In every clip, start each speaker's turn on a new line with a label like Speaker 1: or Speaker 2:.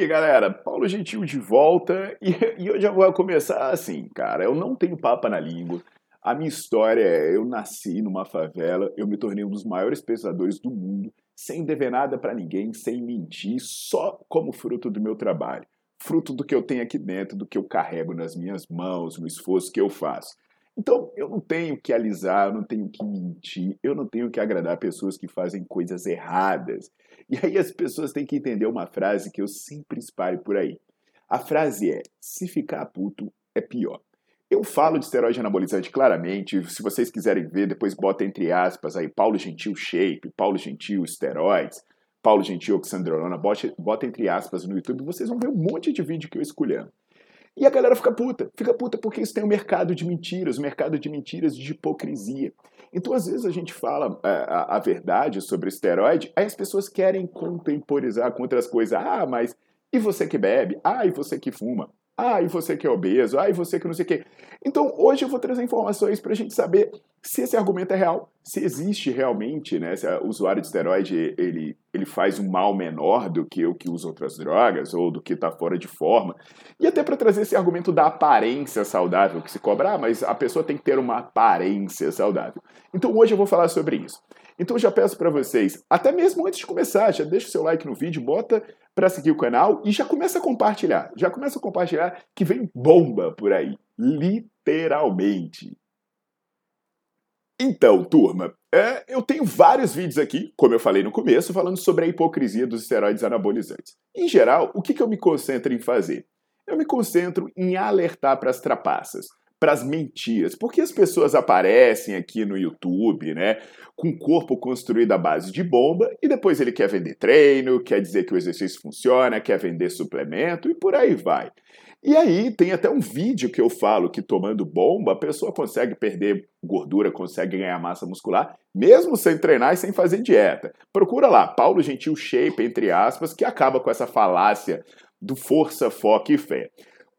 Speaker 1: Aí, galera? Paulo Gentil de volta e, e eu já vou começar assim, cara. Eu não tenho papa na língua. A minha história é: eu nasci numa favela, eu me tornei um dos maiores pesquisadores do mundo, sem dever nada para ninguém, sem mentir, só como fruto do meu trabalho, fruto do que eu tenho aqui dentro, do que eu carrego nas minhas mãos, no esforço que eu faço. Então, eu não tenho que alisar, eu não tenho que mentir, eu não tenho que agradar pessoas que fazem coisas erradas. E aí as pessoas têm que entender uma frase que eu sempre espalho por aí. A frase é: se ficar puto é pior. Eu falo de esteroide anabolizante claramente, se vocês quiserem ver, depois bota entre aspas aí Paulo Gentil Shape, Paulo Gentil Esteroides, Paulo Gentil Oxandrolona, bota, bota entre aspas no YouTube, vocês vão ver um monte de vídeo que eu escolhendo. E a galera fica puta, fica puta porque isso tem um mercado de mentiras, um mercado de mentiras de hipocrisia. Então, às vezes, a gente fala a, é, a, a verdade sobre esteroide, aí as pessoas querem contemporizar com outras coisas. Ah, mas e você que bebe? Ah, e você que fuma? Ah, e você que é obeso? Ah, e você que não sei o quê. Então, hoje eu vou trazer informações para a gente saber se esse argumento é real, se existe realmente, né, se o usuário de esteroide ele, ele faz um mal menor do que o que usa outras drogas ou do que está fora de forma. E até para trazer esse argumento da aparência saudável que se cobra, ah, mas a pessoa tem que ter uma aparência saudável. Então, hoje eu vou falar sobre isso. Então já peço para vocês, até mesmo antes de começar, já deixa o seu like no vídeo, bota para seguir o canal e já começa a compartilhar. Já começa a compartilhar que vem bomba por aí, literalmente. Então, turma, é, eu tenho vários vídeos aqui, como eu falei no começo, falando sobre a hipocrisia dos esteroides anabolizantes. Em geral, o que, que eu me concentro em fazer? Eu me concentro em alertar para as trapaças para as mentiras. Porque as pessoas aparecem aqui no YouTube, né, com corpo construído à base de bomba e depois ele quer vender treino, quer dizer que o exercício funciona, quer vender suplemento e por aí vai. E aí tem até um vídeo que eu falo que tomando bomba a pessoa consegue perder gordura, consegue ganhar massa muscular, mesmo sem treinar e sem fazer dieta. Procura lá, Paulo Gentil Shape, entre aspas, que acaba com essa falácia do força, foco e fé.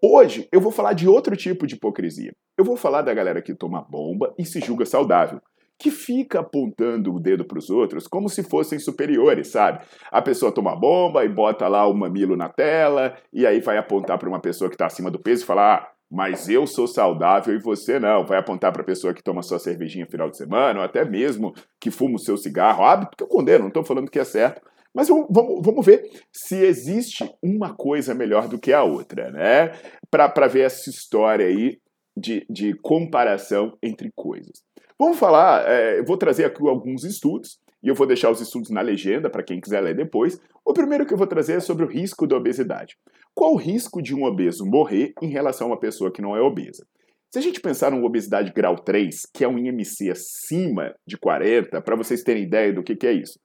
Speaker 1: Hoje eu vou falar de outro tipo de hipocrisia. Eu vou falar da galera que toma bomba e se julga saudável, que fica apontando o dedo para os outros como se fossem superiores, sabe? A pessoa toma bomba e bota lá o mamilo na tela e aí vai apontar para uma pessoa que está acima do peso e falar: ah, mas eu sou saudável e você não. Vai apontar para a pessoa que toma sua cervejinha no final de semana, ou até mesmo que fuma o seu cigarro. Hábito que eu condeno, não estou falando que é certo. Mas vamos, vamos ver se existe uma coisa melhor do que a outra, né? Para ver essa história aí de, de comparação entre coisas. Vamos falar, é, eu vou trazer aqui alguns estudos, e eu vou deixar os estudos na legenda para quem quiser ler depois. O primeiro que eu vou trazer é sobre o risco da obesidade. Qual o risco de um obeso morrer em relação a uma pessoa que não é obesa? Se a gente pensar numa obesidade grau 3, que é um IMC acima de 40, para vocês terem ideia do que, que é isso.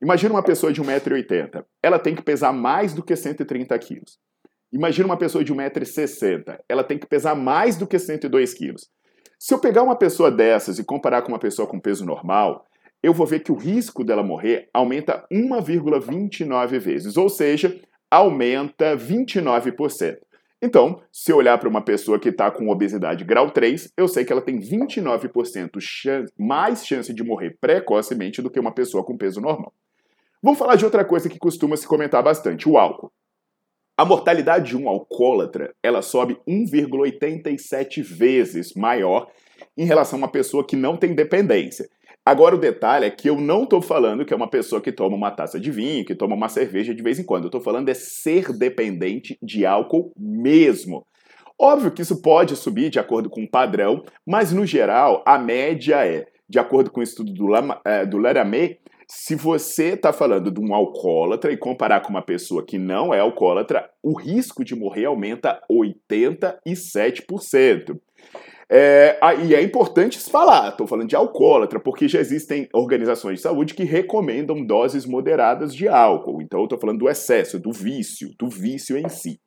Speaker 1: Imagina uma pessoa de 1,80m. Ela tem que pesar mais do que 130 quilos. Imagina uma pessoa de 1,60m. Ela tem que pesar mais do que 102 quilos. Se eu pegar uma pessoa dessas e comparar com uma pessoa com peso normal, eu vou ver que o risco dela morrer aumenta 1,29 vezes, ou seja, aumenta 29%. Então, se eu olhar para uma pessoa que está com obesidade grau 3, eu sei que ela tem 29% chance, mais chance de morrer precocemente do que uma pessoa com peso normal. Vamos falar de outra coisa que costuma se comentar bastante, o álcool. A mortalidade de um alcoólatra, ela sobe 1,87 vezes maior em relação a uma pessoa que não tem dependência. Agora o detalhe é que eu não estou falando que é uma pessoa que toma uma taça de vinho, que toma uma cerveja de vez em quando. Eu estou falando é ser dependente de álcool mesmo. Óbvio que isso pode subir de acordo com o padrão, mas no geral a média é, de acordo com o estudo do, Lama, é, do Laramé, se você está falando de um alcoólatra e comparar com uma pessoa que não é alcoólatra, o risco de morrer aumenta 87%. É, e é importante falar, estou falando de alcoólatra, porque já existem organizações de saúde que recomendam doses moderadas de álcool. Então, eu estou falando do excesso, do vício, do vício em si.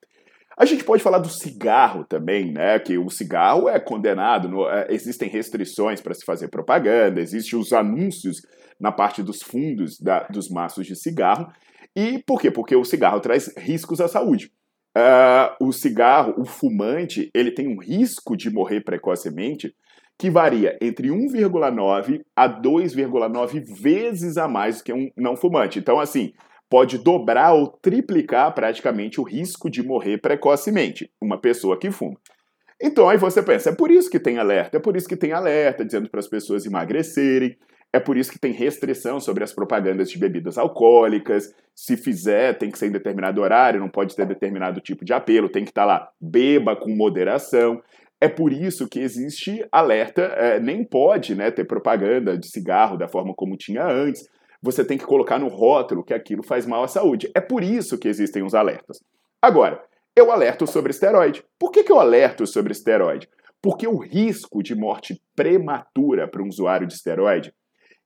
Speaker 1: A gente pode falar do cigarro também, né? Que o cigarro é condenado, no, é, existem restrições para se fazer propaganda, existem os anúncios na parte dos fundos da, dos maços de cigarro. E por quê? Porque o cigarro traz riscos à saúde. Uh, o cigarro, o fumante, ele tem um risco de morrer precocemente que varia entre 1,9 a 2,9 vezes a mais que um não fumante. Então, assim, pode dobrar ou triplicar praticamente o risco de morrer precocemente, uma pessoa que fuma. Então aí você pensa, é por isso que tem alerta, é por isso que tem alerta dizendo para as pessoas emagrecerem, é por isso que tem restrição sobre as propagandas de bebidas alcoólicas. Se fizer, tem que ser em determinado horário, não pode ter determinado tipo de apelo, tem que estar tá lá, beba com moderação. É por isso que existe alerta, é, nem pode né, ter propaganda de cigarro da forma como tinha antes. Você tem que colocar no rótulo que aquilo faz mal à saúde. É por isso que existem os alertas. Agora, eu alerto sobre esteroide. Por que, que eu alerto sobre esteroide? Porque o risco de morte prematura para um usuário de esteroide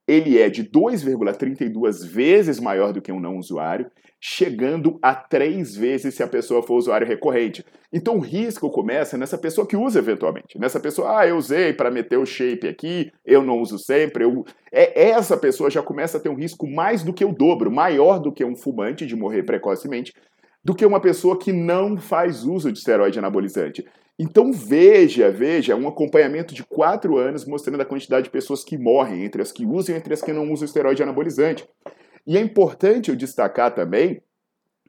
Speaker 1: ele é de 2,32 vezes maior do que um não usuário, chegando a três vezes se a pessoa for usuário recorrente. Então o risco começa nessa pessoa que usa eventualmente. Nessa pessoa, ah, eu usei para meter o shape aqui, eu não uso sempre. Eu... É, essa pessoa já começa a ter um risco mais do que o dobro, maior do que um fumante de morrer precocemente, do que uma pessoa que não faz uso de esteroide anabolizante. Então veja, veja, um acompanhamento de quatro anos mostrando a quantidade de pessoas que morrem, entre as que usam e entre as que não usam esteroide anabolizante. E é importante eu destacar também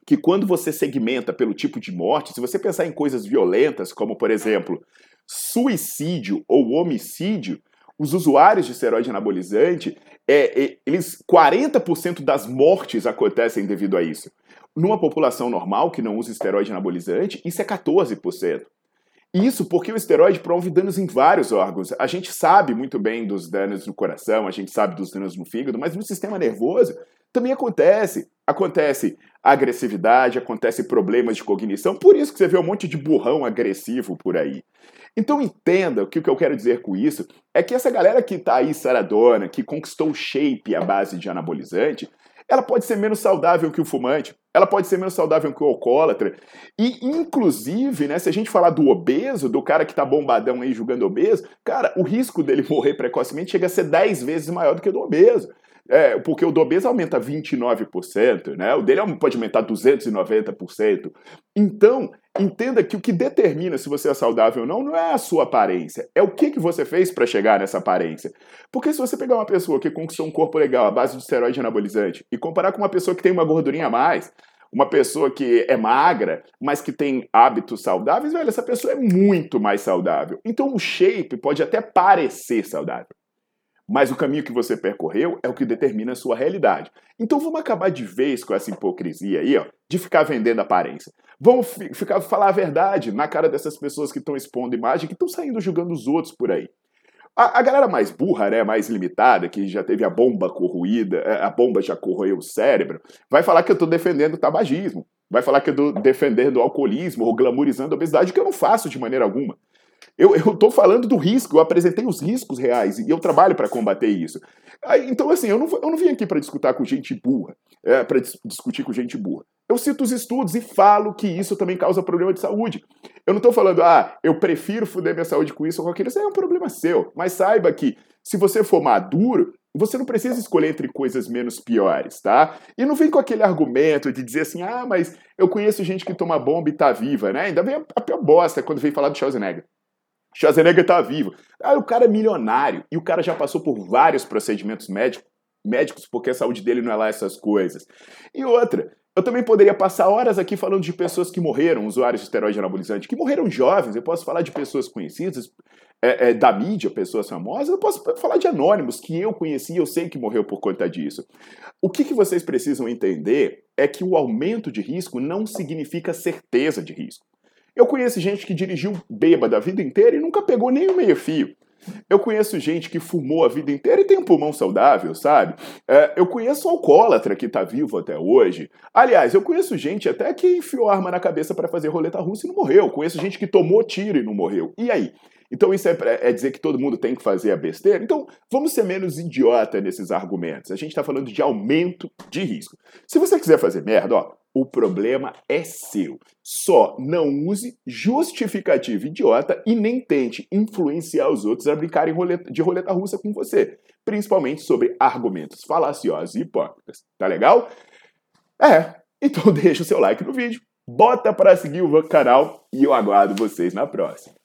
Speaker 1: que quando você segmenta pelo tipo de morte, se você pensar em coisas violentas, como por exemplo, suicídio ou homicídio, os usuários de esteroide anabolizante, é, é, eles 40% das mortes acontecem devido a isso. Numa população normal que não usa esteroide anabolizante, isso é 14%. Isso porque o esteroide promove danos em vários órgãos. A gente sabe muito bem dos danos no coração, a gente sabe dos danos no fígado, mas no sistema nervoso também acontece. Acontece agressividade, acontece problemas de cognição, por isso que você vê um monte de burrão agressivo por aí. Então entenda que o que eu quero dizer com isso é que essa galera que está aí saradona, que conquistou o shape à base de anabolizante, ela pode ser menos saudável que o fumante, ela pode ser menos saudável que o alcoólatra. E, inclusive, né, se a gente falar do obeso, do cara que tá bombadão aí julgando obeso, cara, o risco dele morrer precocemente chega a ser 10 vezes maior do que o do obeso. É, porque o do obeso aumenta 29%, né? O dele pode aumentar 290%. Então, entenda que o que determina se você é saudável ou não não é a sua aparência, é o que, que você fez para chegar nessa aparência. Porque se você pegar uma pessoa que conquistou um corpo legal à base de esteroide anabolizante e comparar com uma pessoa que tem uma gordurinha a mais, uma pessoa que é magra, mas que tem hábitos saudáveis, velho, essa pessoa é muito mais saudável. Então o shape pode até parecer saudável mas o caminho que você percorreu é o que determina a sua realidade. Então vamos acabar de vez com essa hipocrisia aí, ó, de ficar vendendo aparência. Vamos ficar falar a verdade na cara dessas pessoas que estão expondo imagem, que estão saindo julgando os outros por aí. A, a, galera mais burra, né, mais limitada, que já teve a bomba corroída, é, a bomba já corroeu o cérebro, vai falar que eu estou defendendo o tabagismo, vai falar que eu estou defendendo o alcoolismo ou glamorizando a obesidade, que eu não faço de maneira alguma. Eu estou falando do risco, eu apresentei os riscos reais e eu trabalho para combater isso. Então, assim, eu não, eu não vim aqui para discutir com gente burra, é, para dis discutir com gente burra. Eu cito os estudos e falo que isso também causa problema de saúde. Eu não estou falando, ah, eu prefiro fuder minha saúde com isso ou com aquilo. Isso é um problema seu. Mas saiba que, se você for maduro, você não precisa escolher entre coisas menos piores, tá? E não vem com aquele argumento de dizer assim, ah, mas eu conheço gente que toma bomba e tá viva, né? Ainda vem a pior bosta quando vem falar do Schwarzenegger. Schwarzenegger tá vivo. Aí o cara é milionário e o cara já passou por vários procedimentos médicos, médicos porque a saúde dele não é lá essas coisas. E outra, eu também poderia passar horas aqui falando de pessoas que morreram, usuários de esteroide anabolizante, que morreram jovens. Eu posso falar de pessoas conhecidas, é, é, da mídia, pessoas famosas, eu posso falar de anônimos que eu conheci, eu sei que morreu por conta disso. O que, que vocês precisam entender é que o aumento de risco não significa certeza de risco. Eu conheço gente que dirigiu bêbada a vida inteira e nunca pegou nem o meio-fio. Eu conheço gente que fumou a vida inteira e tem um pulmão saudável, sabe? É, eu conheço alcoólatra que tá vivo até hoje. Aliás, eu conheço gente até que enfiou arma na cabeça para fazer roleta russa e não morreu. Eu conheço gente que tomou tiro e não morreu. E aí? Então isso é, é, dizer que todo mundo tem que fazer a besteira? Então vamos ser menos idiota nesses argumentos. A gente está falando de aumento de risco. Se você quiser fazer merda, ó, o problema é seu. Só não use justificativa idiota e nem tente influenciar os outros a brincarem de roleta russa com você, principalmente sobre argumentos falaciosos e hipócritas. Tá legal? É, então deixa o seu like no vídeo, bota para seguir o canal e eu aguardo vocês na próxima.